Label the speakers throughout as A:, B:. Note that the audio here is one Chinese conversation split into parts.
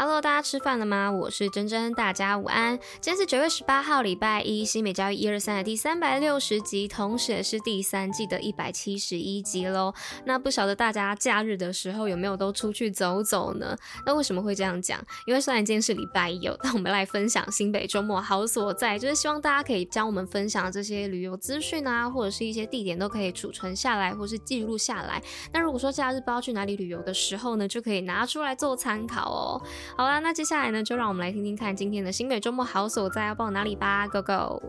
A: Hello，大家吃饭了吗？我是珍珍，大家午安。今天是九月十八号，礼拜一，新美教育一二三的第三百六十集，同时也是第三季的一百七十一集喽。那不晓得大家假日的时候有没有都出去走走呢？那为什么会这样讲？因为虽然今天是礼拜一，但我们来分享新北周末好所在，就是希望大家可以将我们分享的这些旅游资讯啊，或者是一些地点都可以储存下来，或是记录下来。那如果说假日不知道去哪里旅游的时候呢，就可以拿出来做参考哦。好啦，那接下来呢，就让我们来听听看今天的新北周末好所在要报哪里吧，Go Go！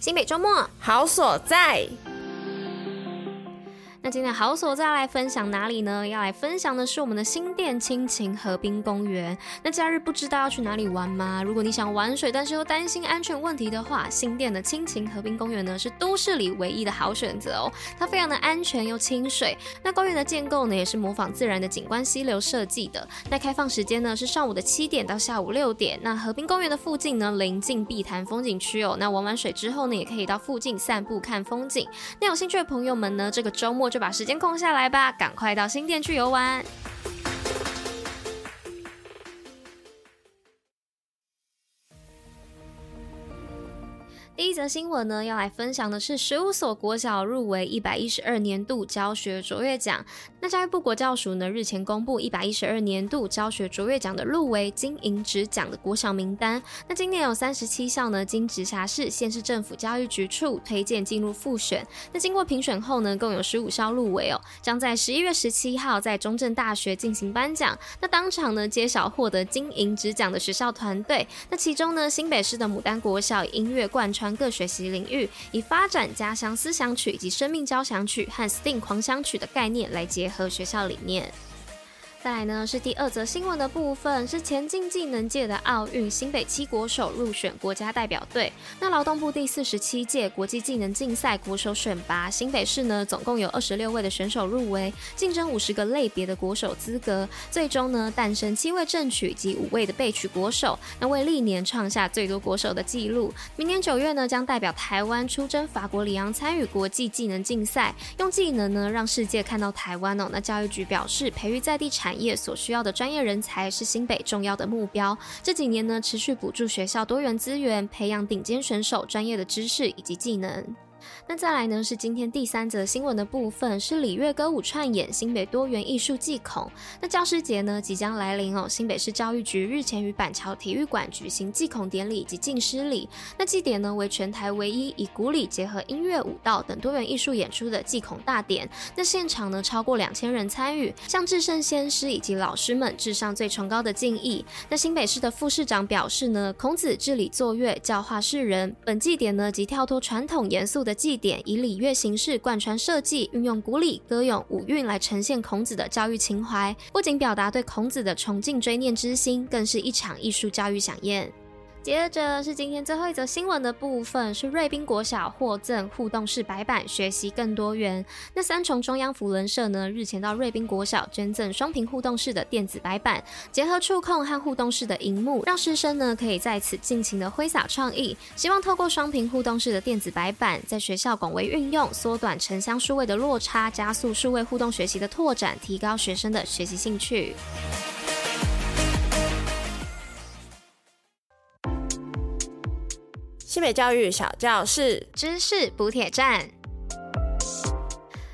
A: 新北周末
B: 好所在。
A: 那今天好所在来分享哪里呢？要来分享的是我们的新店亲情河滨公园。那假日不知道要去哪里玩吗？如果你想玩水，但是又担心安全问题的话，新店的亲情河滨公园呢是都市里唯一的好选择哦。它非常的安全又清水。那公园的建构呢也是模仿自然的景观溪流设计的。那开放时间呢是上午的七点到下午六点。那河滨公园的附近呢临近碧潭风景区哦。那玩完水之后呢也可以到附近散步看风景。那有兴趣的朋友们呢，这个周末。就把时间空下来吧，赶快到新店去游玩。第一则新闻呢，要来分享的是十五所国小入围一百一十二年度教学卓越奖。那教育部国教署呢日前公布一百一十二年度教学卓越奖的入围金银质奖的国小名单。那今年有三十七校呢经直辖市、县市政府教育局处推荐进入复选。那经过评选后呢，共有十五校入围哦，将在十一月十七号在中正大学进行颁奖。那当场呢揭晓获得金银质奖的学校团队。那其中呢新北市的牡丹国小音乐贯穿各学习领域，以发展家乡思想曲以及生命交响曲和 STEAM 狂想曲的概念来结和学校理念。再来呢是第二则新闻的部分，是前进技能界的奥运新北七国手入选国家代表队。那劳动部第四十七届国际技能竞赛国手选拔，新北市呢总共有二十六位的选手入围，竞争五十个类别的国手资格，最终呢诞生七位正取及五位的备取国手，那为历年创下最多国手的纪录。明年九月呢将代表台湾出征法国里昂参与国际技能竞赛，用技能呢让世界看到台湾哦。那教育局表示，培育在地产业所需要的专业人才是新北重要的目标。这几年呢，持续补助学校多元资源，培养顶尖选手专业的知识以及技能。那再来呢，是今天第三则新闻的部分，是礼乐歌舞串演新北多元艺术祭孔。那教师节呢即将来临哦，新北市教育局日前于板桥体育馆举行祭孔典礼以及敬师礼。那祭典呢为全台唯一以古礼结合音乐、舞蹈等多元艺术演出的祭孔大典。那现场呢超过两千人参与，向至圣先师以及老师们致上最崇高的敬意。那新北市的副市长表示呢，孔子治礼作乐，教化世人。本祭典呢即跳脱传统严肃的祭典，以礼乐形式贯穿设计，运用古礼、歌咏、舞韵来呈现孔子的教育情怀，不仅表达对孔子的崇敬追念之心，更是一场艺术教育飨宴。接着是今天最后一则新闻的部分，是瑞滨国小获赠互动式白板，学习更多元。那三重中央扶轮社呢，日前到瑞滨国小捐赠双屏互动式的电子白板，结合触控和互动式的荧幕，让师生呢可以在此尽情的挥洒创意。希望透过双屏互动式的电子白板，在学校广为运用，缩短城乡数位的落差，加速数位互动学习的拓展，提高学生的学习兴趣。
B: 新北教育小教室，
A: 知识补铁站。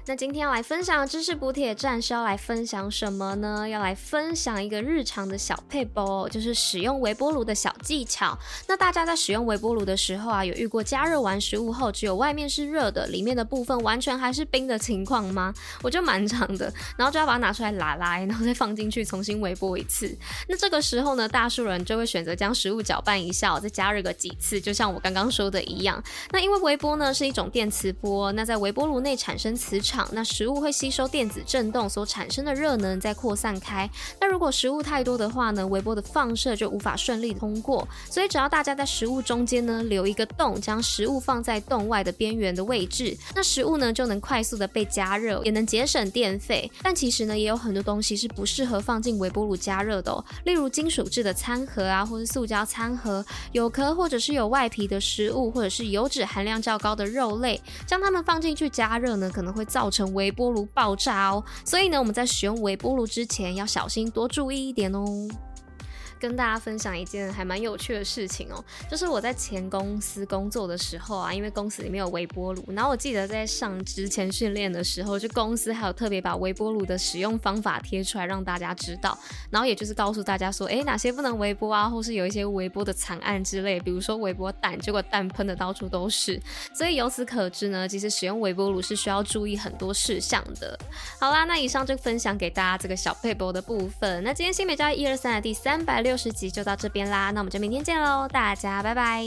A: 那今天要来分享的知识补铁站是要来分享什么呢？要来分享一个日常的小撇步，就是使用微波炉的小技巧。那大家在使用微波炉的时候啊，有遇过加热完食物后，只有外面是热的，里面的部分完全还是冰的情况吗？我就蛮常的，然后就要把它拿出来拉拉，然后再放进去重新微波一次。那这个时候呢，大数人就会选择将食物搅拌一下，再加热个几次，就像我刚刚说的一样。那因为微波呢是一种电磁波，那在微波炉内产生磁场。场，那食物会吸收电子振动所产生的热能，再扩散开。那如果食物太多的话呢，微波的放射就无法顺利通过。所以只要大家在食物中间呢留一个洞，将食物放在洞外的边缘的位置，那食物呢就能快速的被加热，也能节省电费。但其实呢，也有很多东西是不适合放进微波炉加热的哦，例如金属制的餐盒啊，或是塑胶餐盒，有壳或者是有外皮的食物，或者是油脂含量较高的肉类，将它们放进去加热呢，可能会造造成微波炉爆炸哦。所以呢，我们在使用微波炉之前要小心，多注意一点哦。跟大家分享一件还蛮有趣的事情哦，就是我在前公司工作的时候啊，因为公司里面有微波炉，然后我记得在上之前训练的时候，就公司还有特别把微波炉的使用方法贴出来让大家知道，然后也就是告诉大家说，诶，哪些不能微波啊，或是有一些微波的惨案之类，比如说微波蛋，结果蛋喷的到处都是，所以由此可知呢，其实使用微波炉是需要注意很多事项的。好啦，那以上就分享给大家这个小撇步的部分，那今天新北教育一二三的第三百六六。十集就到这边啦，那我们就明天见喽，大家拜拜。